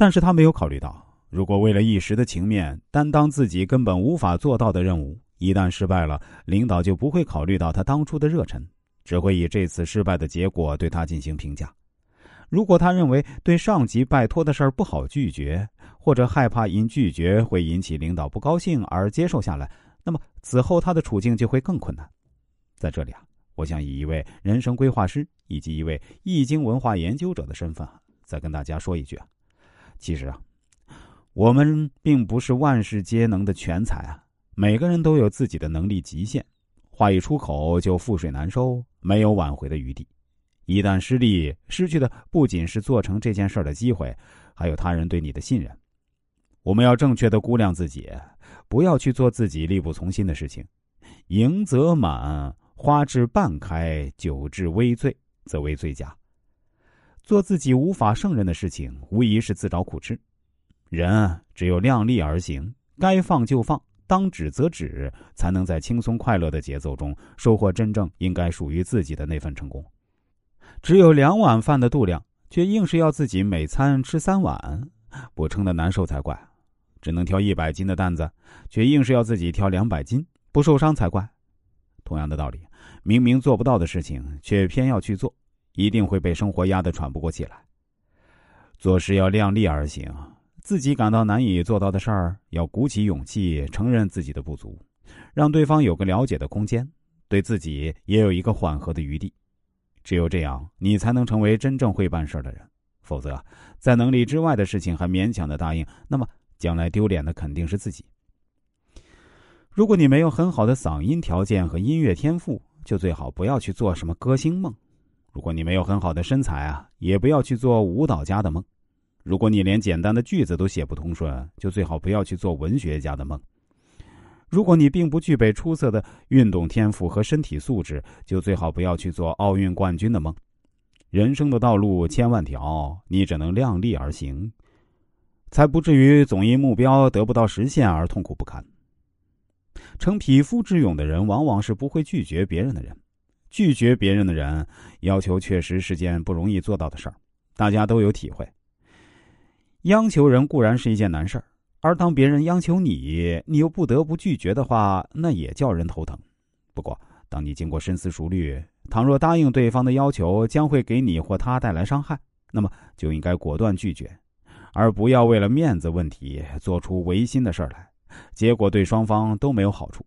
但是他没有考虑到，如果为了一时的情面担当自己根本无法做到的任务，一旦失败了，领导就不会考虑到他当初的热忱，只会以这次失败的结果对他进行评价。如果他认为对上级拜托的事儿不好拒绝，或者害怕因拒绝会引起领导不高兴而接受下来，那么此后他的处境就会更困难。在这里啊，我想以一位人生规划师以及一位易经文化研究者的身份，再跟大家说一句啊，其实啊，我们并不是万事皆能的全才啊，每个人都有自己的能力极限，话一出口就覆水难收，没有挽回的余地。一旦失利，失去的不仅是做成这件事的机会，还有他人对你的信任。我们要正确的估量自己，不要去做自己力不从心的事情。盈则满，花至半开，酒至微醉，则为最佳。做自己无法胜任的事情，无疑是自找苦吃。人只有量力而行，该放就放，当止则止，才能在轻松快乐的节奏中收获真正应该属于自己的那份成功。只有两碗饭的度量，却硬是要自己每餐吃三碗，不撑的难受才怪；只能挑一百斤的担子，却硬是要自己挑两百斤，不受伤才怪。同样的道理，明明做不到的事情，却偏要去做，一定会被生活压得喘不过气来。做事要量力而行，自己感到难以做到的事儿，要鼓起勇气承认自己的不足，让对方有个了解的空间，对自己也有一个缓和的余地。只有这样，你才能成为真正会办事的人。否则，在能力之外的事情还勉强的答应，那么将来丢脸的肯定是自己。如果你没有很好的嗓音条件和音乐天赋，就最好不要去做什么歌星梦；如果你没有很好的身材啊，也不要去做舞蹈家的梦；如果你连简单的句子都写不通顺，就最好不要去做文学家的梦。如果你并不具备出色的运动天赋和身体素质，就最好不要去做奥运冠军的梦。人生的道路千万条，你只能量力而行，才不至于总因目标得不到实现而痛苦不堪。成匹夫之勇的人，往往是不会拒绝别人的人。拒绝别人的人，要求确实是件不容易做到的事儿，大家都有体会。央求人固然是一件难事儿。而当别人央求你，你又不得不拒绝的话，那也叫人头疼。不过，当你经过深思熟虑，倘若答应对方的要求将会给你或他带来伤害，那么就应该果断拒绝，而不要为了面子问题做出违心的事儿来，结果对双方都没有好处。